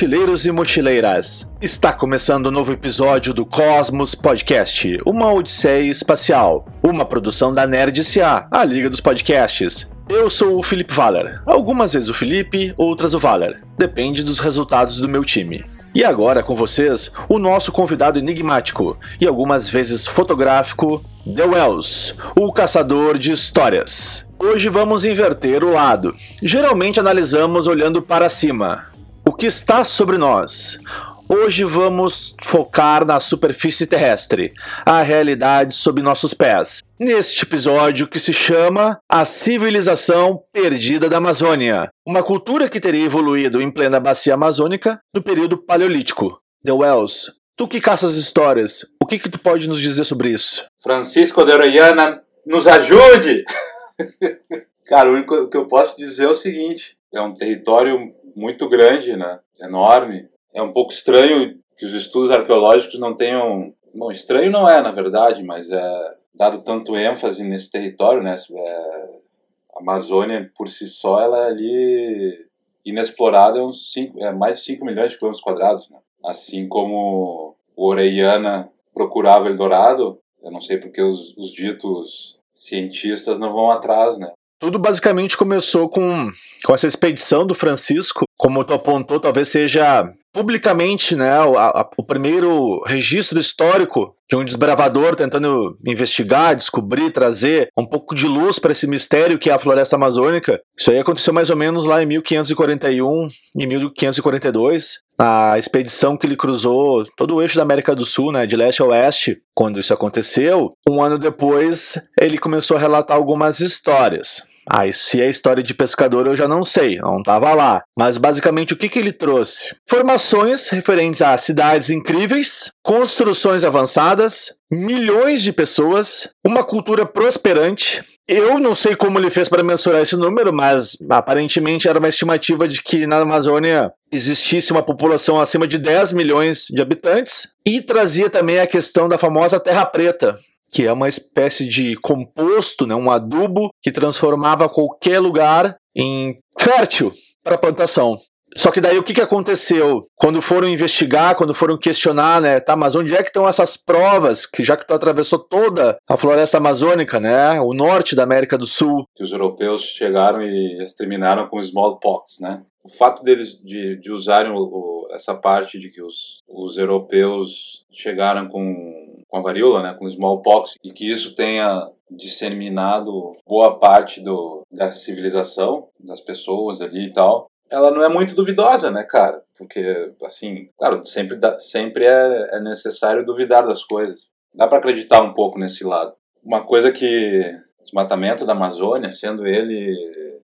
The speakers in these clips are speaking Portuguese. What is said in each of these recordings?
Mochileiros e mochileiras, está começando um novo episódio do Cosmos Podcast, uma odisseia espacial, uma produção da Nerd SA, a liga dos podcasts. Eu sou o Felipe Valer, algumas vezes o Felipe, outras o Valer, depende dos resultados do meu time. E agora com vocês, o nosso convidado enigmático e algumas vezes fotográfico, The Wells, o caçador de histórias. Hoje vamos inverter o lado. Geralmente analisamos olhando para cima, que está sobre nós. Hoje vamos focar na superfície terrestre, a realidade sob nossos pés. Neste episódio que se chama A Civilização Perdida da Amazônia, uma cultura que teria evoluído em plena bacia amazônica no período paleolítico. The Wells, tu que caças histórias, o que, que tu pode nos dizer sobre isso? Francisco de Orellana, nos ajude! Cara, o único que eu posso dizer é o seguinte: é um território muito grande, né? Enorme. É um pouco estranho que os estudos arqueológicos não tenham. Bom, estranho não é, na verdade, mas é dado tanto ênfase nesse território, né? É, a Amazônia por si só, ela é ali inexplorada, é, uns cinco, é mais de 5 milhões de quilômetros quadrados, né? Assim como o Orellana procurava Eldorado, eu não sei porque os, os ditos cientistas não vão atrás, né? Tudo basicamente começou com, com essa expedição do Francisco, como tu apontou, talvez seja publicamente né, a, o primeiro registro histórico de um desbravador tentando investigar, descobrir, trazer um pouco de luz para esse mistério que é a floresta amazônica. Isso aí aconteceu mais ou menos lá em 1541 e 1542, na expedição que ele cruzou todo o eixo da América do Sul, né, de leste a oeste. Quando isso aconteceu, um ano depois, ele começou a relatar algumas histórias. Ah, se é história de pescador eu já não sei, não estava lá. Mas basicamente o que, que ele trouxe? Formações referentes a cidades incríveis, construções avançadas, milhões de pessoas, uma cultura prosperante. Eu não sei como ele fez para mensurar esse número, mas aparentemente era uma estimativa de que na Amazônia existisse uma população acima de 10 milhões de habitantes e trazia também a questão da famosa Terra Preta, que é uma espécie de composto, né, um adubo que transformava qualquer lugar em fértil para plantação. Só que daí o que, que aconteceu? Quando foram investigar, quando foram questionar, né, tá, mas onde é que estão essas provas, que já que tu atravessou toda a floresta amazônica, né, o norte da América do Sul? Que os europeus chegaram e exterminaram com smallpox, né? O fato deles de, de usarem o, o, essa parte de que os, os europeus chegaram com, com a varíola, né, com smallpox, e que isso tenha disseminado boa parte do, da civilização, das pessoas ali e tal, ela não é muito duvidosa, né, cara? Porque, assim, claro, sempre, dá, sempre é, é necessário duvidar das coisas. Dá para acreditar um pouco nesse lado. Uma coisa que o desmatamento da Amazônia, sendo ele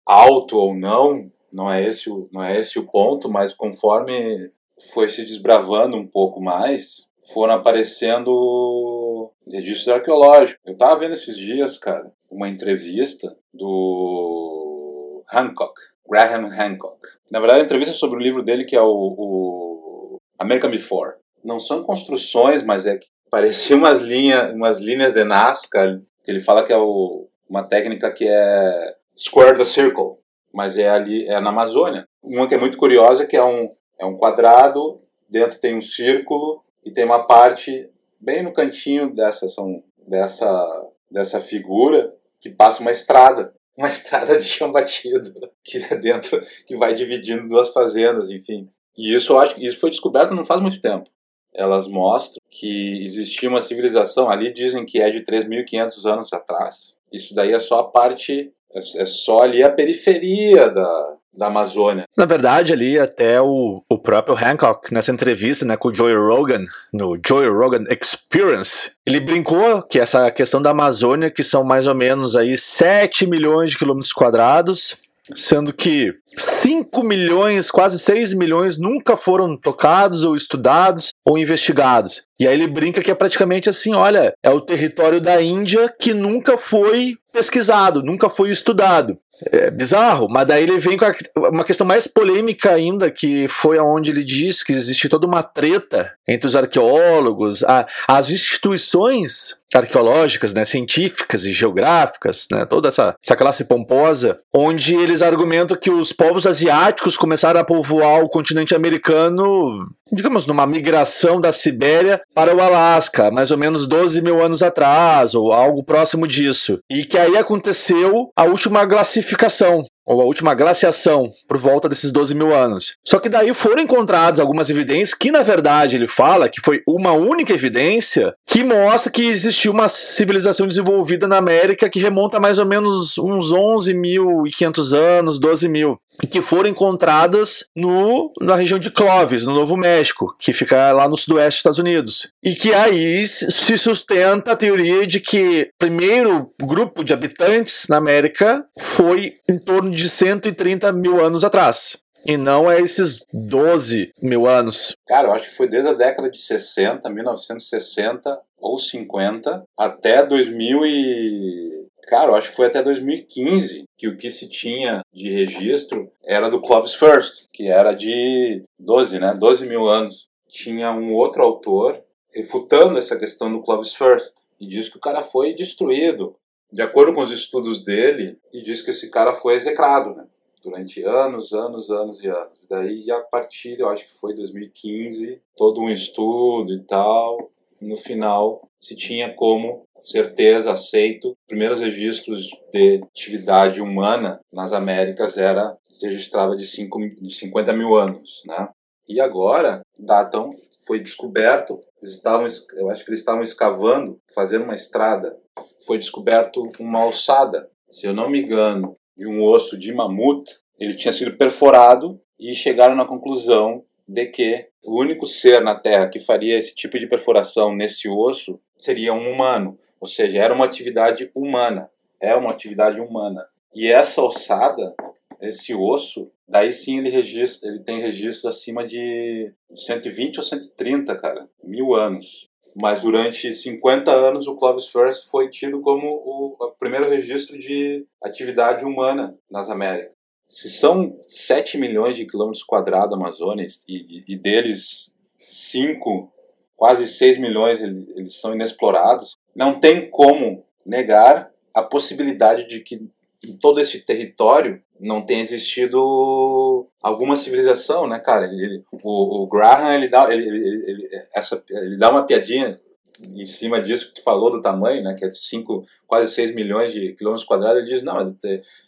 alto ou não, não é esse o, não é esse o ponto, mas conforme foi se desbravando um pouco mais, foram aparecendo registros arqueológicos. Eu tava vendo esses dias, cara, uma entrevista do Hancock, Graham Hancock. Na verdade, a entrevista é sobre o livro dele que é o, o American Before. Não são construções, mas é que parecia umas linhas, umas linhas de Nazca. Que ele fala que é o, uma técnica que é square the circle mas é ali é na Amazônia. Uma que é muito curiosa que é um é um quadrado, dentro tem um círculo e tem uma parte bem no cantinho dessa são dessa dessa figura que passa uma estrada, uma estrada de chão batido que é dentro que vai dividindo duas fazendas, enfim. E isso eu acho isso foi descoberto não faz muito tempo. Elas mostram que existia uma civilização ali dizem que é de 3.500 anos atrás. Isso daí é só a parte é, é só ali a periferia da, da Amazônia. Na verdade, ali até o, o próprio Hancock, nessa entrevista né, com o Joey Rogan, no Joey Rogan Experience, ele brincou que essa questão da Amazônia, que são mais ou menos aí 7 milhões de quilômetros quadrados, sendo que 5 milhões, quase 6 milhões nunca foram tocados ou estudados ou investigados. E aí ele brinca que é praticamente assim, olha, é o território da Índia que nunca foi pesquisado, nunca foi estudado. É bizarro, mas daí ele vem com a, uma questão mais polêmica ainda, que foi aonde ele diz que existe toda uma treta entre os arqueólogos, a, as instituições arqueológicas, né, científicas e geográficas, né, toda essa, essa classe pomposa, onde eles argumentam que os povos asiáticos começaram a povoar o continente americano, digamos, numa migração da Sibéria para o Alasca, mais ou menos 12 mil anos atrás, ou algo próximo disso. E que aí aconteceu a última glacificação, ou a última glaciação, por volta desses 12 mil anos. Só que daí foram encontradas algumas evidências que, na verdade, ele fala que foi uma única evidência que mostra que existiu uma civilização desenvolvida na América que remonta a mais ou menos uns 11.500 anos, 12 mil que foram encontradas no, na região de Clovis, no Novo México, que fica lá no sudoeste dos Estados Unidos. E que aí se sustenta a teoria de que o primeiro grupo de habitantes na América foi em torno de 130 mil anos atrás. E não é esses 12 mil anos. Cara, eu acho que foi desde a década de 60, 1960 ou 50, até 2000 e Cara, eu acho que foi até 2015 que o que se tinha de registro era do Clovis First, que era de 12, né? 12 mil anos. Tinha um outro autor refutando essa questão do Clovis First e diz que o cara foi destruído. De acordo com os estudos dele, e diz que esse cara foi execrado, né? Durante anos, anos, anos e anos. Daí, a partir, eu acho que foi 2015, todo um estudo e tal, no final se tinha como certeza, aceito, primeiros registros de atividade humana nas Américas era registrava de, cinco, de 50 mil anos, né? E agora, datam, foi descoberto, eles estavam, eu acho que eles estavam escavando, fazendo uma estrada, foi descoberto uma alçada, se eu não me engano, de um osso de mamute, ele tinha sido perforado e chegaram na conclusão de que o único ser na Terra que faria esse tipo de perfuração nesse osso seria um humano, ou seja, era uma atividade humana, é uma atividade humana. E essa ossada, esse osso, daí sim ele registra, ele tem registro acima de 120 ou 130, cara, mil anos. Mas durante 50 anos o Clovis First foi tido como o, o primeiro registro de atividade humana nas Américas se são 7 milhões de quilômetros quadrados amazônicos e, e, deles 5, quase 6 milhões eles são inexplorados, não tem como negar a possibilidade de que em todo esse território não tenha existido alguma civilização, né, cara? Ele, o, o, Graham ele dá, ele, ele, ele, essa, ele dá uma piadinha em cima disso que tu falou do tamanho, né, que é cinco, quase 6 milhões de quilômetros quadrados, ele diz, não, é do,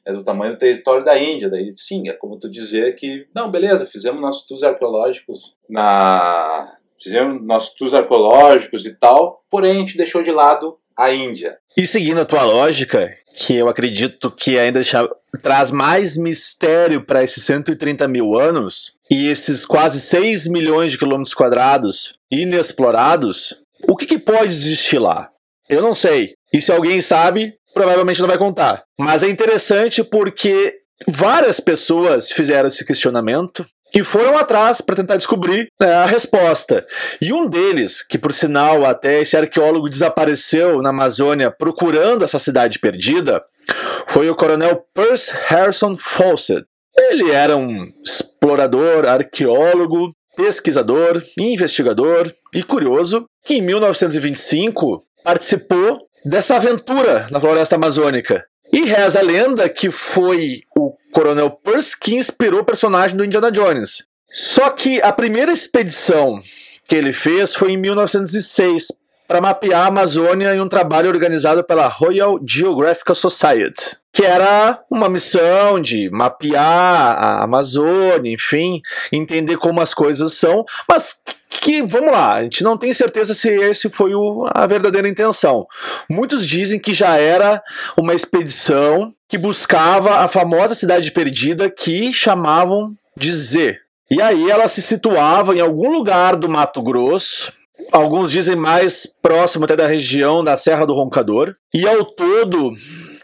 é do, tamanho do território da Índia. Daí, sim, é como tu dizer que, não, beleza, fizemos nossos tours arqueológicos na... Fizemos nossos tours arqueológicos e tal, porém a gente deixou de lado a Índia. E seguindo a tua lógica, que eu acredito que ainda traz mais mistério para esses 130 mil anos, e esses quase 6 milhões de quilômetros quadrados inexplorados, o que, que pode existir lá? Eu não sei. E se alguém sabe, provavelmente não vai contar. Mas é interessante porque várias pessoas fizeram esse questionamento e foram atrás para tentar descobrir né, a resposta. E um deles, que por sinal até esse arqueólogo desapareceu na Amazônia procurando essa cidade perdida, foi o coronel Percy Harrison Fawcett. Ele era um explorador, arqueólogo pesquisador, investigador e curioso que em 1925 participou dessa aventura na floresta amazônica. E reza a lenda que foi o Coronel Percy que inspirou o personagem do Indiana Jones. Só que a primeira expedição que ele fez foi em 1906 para mapear a Amazônia em um trabalho organizado pela Royal Geographical Society, que era uma missão de mapear a Amazônia, enfim, entender como as coisas são, mas que, vamos lá, a gente não tem certeza se esse foi o, a verdadeira intenção. Muitos dizem que já era uma expedição que buscava a famosa cidade perdida que chamavam de Z. E aí ela se situava em algum lugar do Mato Grosso, Alguns dizem mais próximo até da região da Serra do Roncador. E ao todo,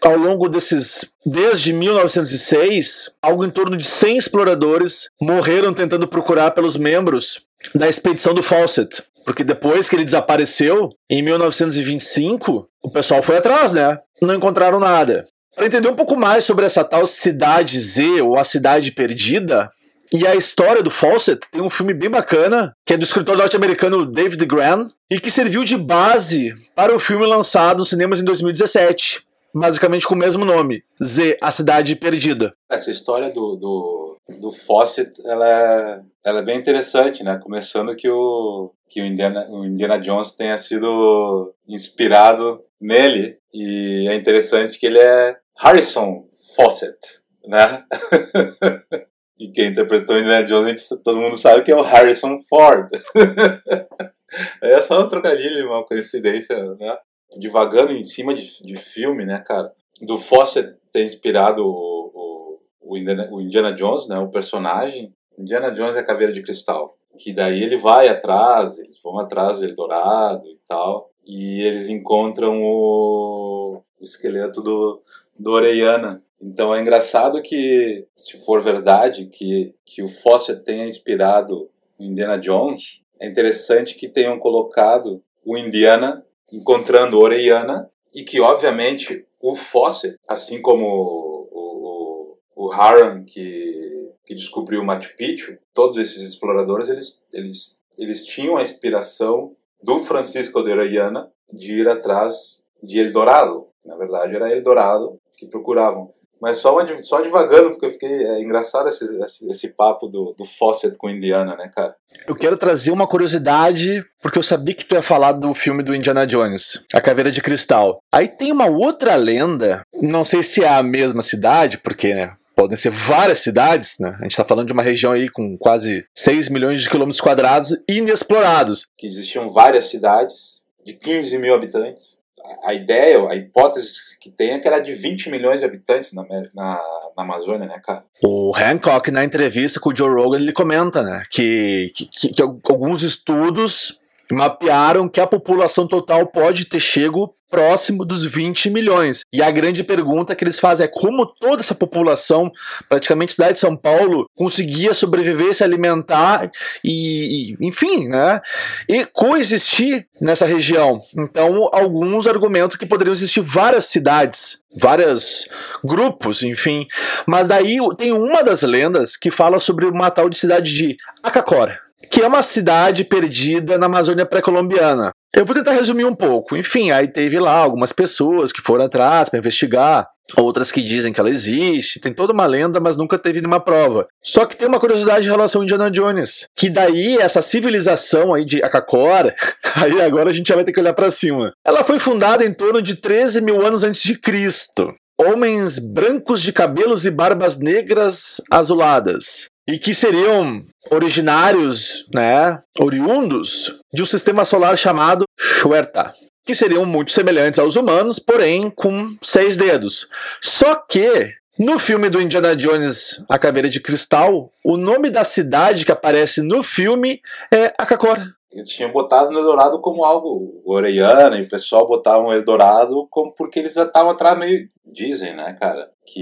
ao longo desses. Desde 1906, algo em torno de 100 exploradores morreram tentando procurar pelos membros da expedição do Fawcett. Porque depois que ele desapareceu, em 1925, o pessoal foi atrás, né? Não encontraram nada. Para entender um pouco mais sobre essa tal cidade Z ou a cidade perdida, e a história do Fawcett tem um filme bem bacana, que é do escritor norte-americano David Graham, e que serviu de base para o filme lançado nos cinemas em 2017, basicamente com o mesmo nome, Z, A Cidade Perdida. Essa história do, do, do Fawcett, ela é, ela é bem interessante, né? Começando que o, que o Indiana, o Indiana Jones tenha sido inspirado nele, e é interessante que ele é Harrison Fawcett, né? E quem interpretou Indiana Jones, todo mundo sabe que é o Harrison Ford. é só um trocadilho, uma coincidência, né? Divagando em cima de, de filme, né, cara? Do Fawcett ter inspirado o, o, o, Indiana, o Indiana Jones, né? O personagem. Indiana Jones é a caveira de cristal. Que daí ele vai atrás, eles vão atrás do Eldorado e tal. E eles encontram o, o esqueleto do, do Orellana, então é engraçado que, se for verdade, que, que o Fawcett tenha inspirado o Indiana Jones, é interessante que tenham colocado o Indiana encontrando Orellana e que, obviamente, o Fawcett, assim como o, o, o Haran que, que descobriu Machu Picchu, todos esses exploradores, eles, eles, eles tinham a inspiração do Francisco de Orellana de ir atrás de Eldorado. Na verdade, era Eldorado que procuravam. Mas só, só devagando, porque eu fiquei. É engraçado esse, esse, esse, papo do, do Fawcett com Indiana, né, cara? Eu quero trazer uma curiosidade, porque eu sabia que tu ia falar do filme do Indiana Jones, A Caveira de Cristal. Aí tem uma outra lenda, não sei se é a mesma cidade, porque, né? Podem ser várias cidades, né? A gente está falando de uma região aí com quase 6 milhões de quilômetros quadrados inexplorados. Que existiam várias cidades de 15 mil habitantes a ideia, a hipótese que tem é que era de 20 milhões de habitantes na, na, na, Amazônia, né, cara? O Hancock, na entrevista com o Joe Rogan, ele comenta, né, que, que, que alguns estudos mapearam que a população total pode ter chego próximo dos 20 milhões. E a grande pergunta que eles fazem é como toda essa população, praticamente cidade de São Paulo, conseguia sobreviver, se alimentar e, e enfim, né? E coexistir nessa região. Então, alguns argumentam que poderiam existir várias cidades vários grupos, enfim. Mas daí tem uma das lendas que fala sobre uma tal de cidade de Acacora que é uma cidade perdida na Amazônia pré-colombiana. Eu vou tentar resumir um pouco. Enfim, aí teve lá algumas pessoas que foram atrás para investigar, outras que dizem que ela existe, tem toda uma lenda, mas nunca teve nenhuma prova. Só que tem uma curiosidade em relação a Indiana Jones, que daí essa civilização aí de Akakora, aí agora a gente já vai ter que olhar para cima. Ela foi fundada em torno de 13 mil anos antes de Cristo. Homens brancos de cabelos e barbas negras azuladas e que seriam originários, né, oriundos de um sistema solar chamado Xuerta, que seriam muito semelhantes aos humanos, porém com seis dedos. Só que no filme do Indiana Jones, A Caveira de Cristal, o nome da cidade que aparece no filme é Akakor. Eles tinham botado no Eldorado como algo orelhana e o pessoal botava o Eldorado como porque eles estavam atrás meio dizem, né, cara, que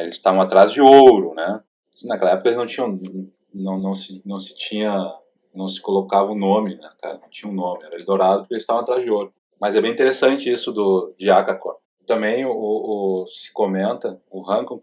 eles estavam atrás de ouro, né? Naquela época eles não tinham, não, não, se, não se tinha, não se colocava o nome, né, cara, não tinha um nome, era Eldorado porque eles estavam atrás de ouro. Mas é bem interessante isso do, de Akakor. Também o, o, se comenta, o Rankin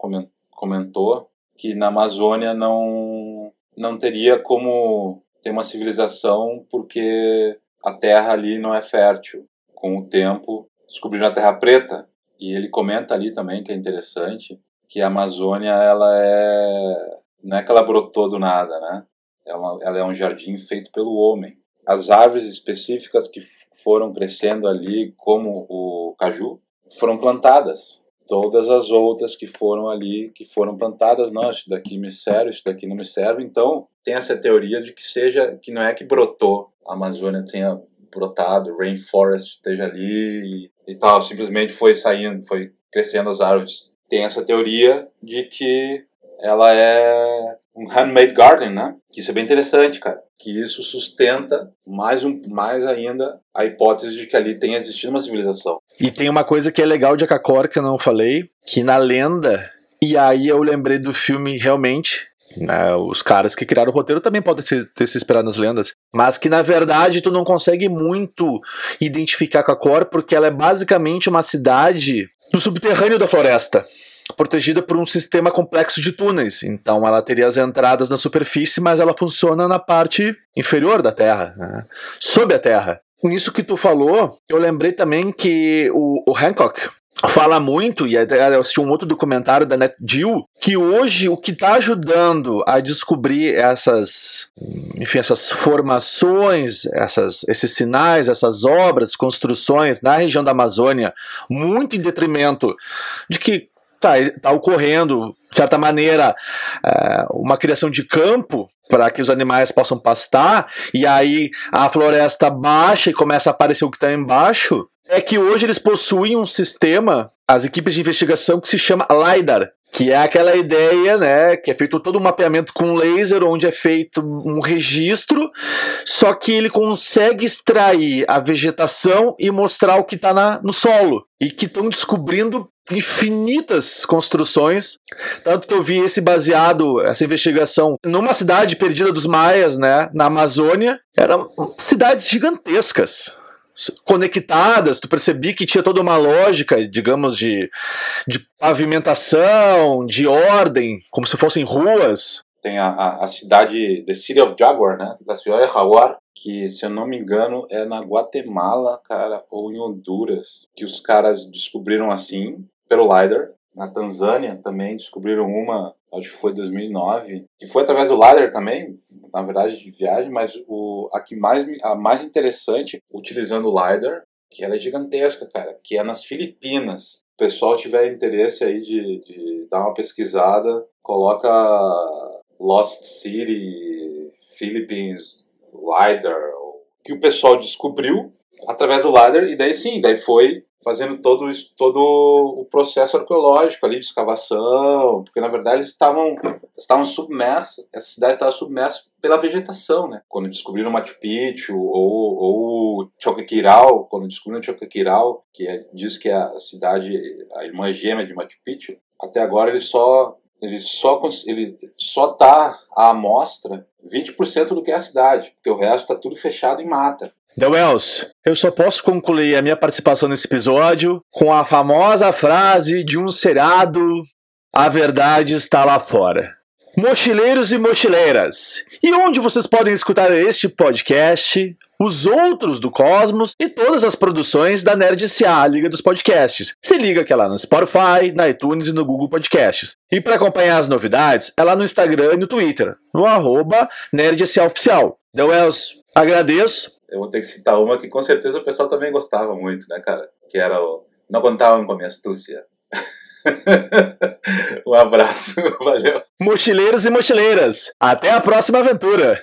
comentou que na Amazônia não, não teria como ter uma civilização porque a terra ali não é fértil. Com o tempo, descobriram a terra preta. E ele comenta ali também que é interessante que a Amazônia ela é não é que ela brotou do nada, né? Ela, ela é um jardim feito pelo homem. As árvores específicas que foram crescendo ali, como o caju, foram plantadas. Todas as outras que foram ali, que foram plantadas, não, isso daqui me serve, isso daqui não me serve. Então, tem essa teoria de que seja, que não é que brotou, a Amazônia tenha brotado, rainforest esteja ali e, e tal, simplesmente foi saindo, foi crescendo as árvores tem essa teoria de que ela é um handmade garden, né? Que isso é bem interessante, cara. Que isso sustenta mais, um, mais ainda a hipótese de que ali tenha existido uma civilização. E tem uma coisa que é legal de Akakor que eu não falei, que na lenda, e aí eu lembrei do filme realmente, Né? Os caras que criaram o roteiro também podem ter se inspirado nas lendas. Mas que na verdade tu não consegue muito identificar com porque ela é basicamente uma cidade no subterrâneo da floresta protegida por um sistema complexo de túneis. Então ela teria as entradas na superfície, mas ela funciona na parte inferior da Terra, né? sob a Terra. Nisso que tu falou, eu lembrei também que o, o Hancock, fala muito, e eu assisti um outro documentário da NetGeo, que hoje o que está ajudando a descobrir essas, enfim, essas formações, essas, esses sinais, essas obras, construções na região da Amazônia, muito em detrimento de que está tá ocorrendo, de certa maneira, é, uma criação de campo para que os animais possam pastar, e aí a floresta baixa e começa a aparecer o que está embaixo, é que hoje eles possuem um sistema, as equipes de investigação, que se chama LiDAR, que é aquela ideia, né, que é feito todo um mapeamento com laser, onde é feito um registro, só que ele consegue extrair a vegetação e mostrar o que está no solo. E que estão descobrindo infinitas construções. Tanto que eu vi esse baseado, essa investigação, numa cidade perdida dos maias, né, na Amazônia. Eram cidades gigantescas conectadas, tu percebi que tinha toda uma lógica, digamos, de, de pavimentação, de ordem, como se fossem ruas. Tem a, a, cidade, The City of Jaguar, né? Da de Jaguar, que, se eu não me engano, é na Guatemala, cara, ou em Honduras, que os caras descobriram assim, pelo LiDAR. Na Tanzânia também descobriram uma, acho que foi 2009, que foi através do LiDAR também, na verdade de viagem, mas o, a que mais, a mais interessante, utilizando o LiDAR, que ela é gigantesca, cara, que é nas Filipinas. O pessoal tiver interesse aí de, de dar uma pesquisada, coloca Lost City, Philippines, LiDAR, que o pessoal descobriu através do LiDAR, e daí sim, daí foi fazendo todo, todo o processo arqueológico ali de escavação, porque na verdade estavam, estavam submersos, essa cidade estava submersa pela vegetação, né? Quando descobriram Machu Picchu ou, ou Choquequirau, quando descobriram Choquequirau, que é, diz que é a cidade, a irmã gêmea de Machu Picchu, até agora ele só ele só ele só tá à amostra 20% do que é a cidade, porque o resto está tudo fechado em mata. The Wells, eu só posso concluir a minha participação nesse episódio com a famosa frase de um seriado: A verdade está lá fora. Mochileiros e mochileiras, e onde vocês podem escutar este podcast, os outros do Cosmos e todas as produções da Nerd a Liga dos Podcasts. Se liga que é lá no Spotify, na iTunes e no Google Podcasts. E para acompanhar as novidades, é lá no Instagram e no Twitter, no arroba Oficial. The Wells, agradeço eu vou ter que citar uma que com certeza o pessoal também gostava muito, né, cara? Que era o Não Contavam com a Minha Astúcia. um abraço, valeu. Mochileiros e mochileiras, até a próxima aventura!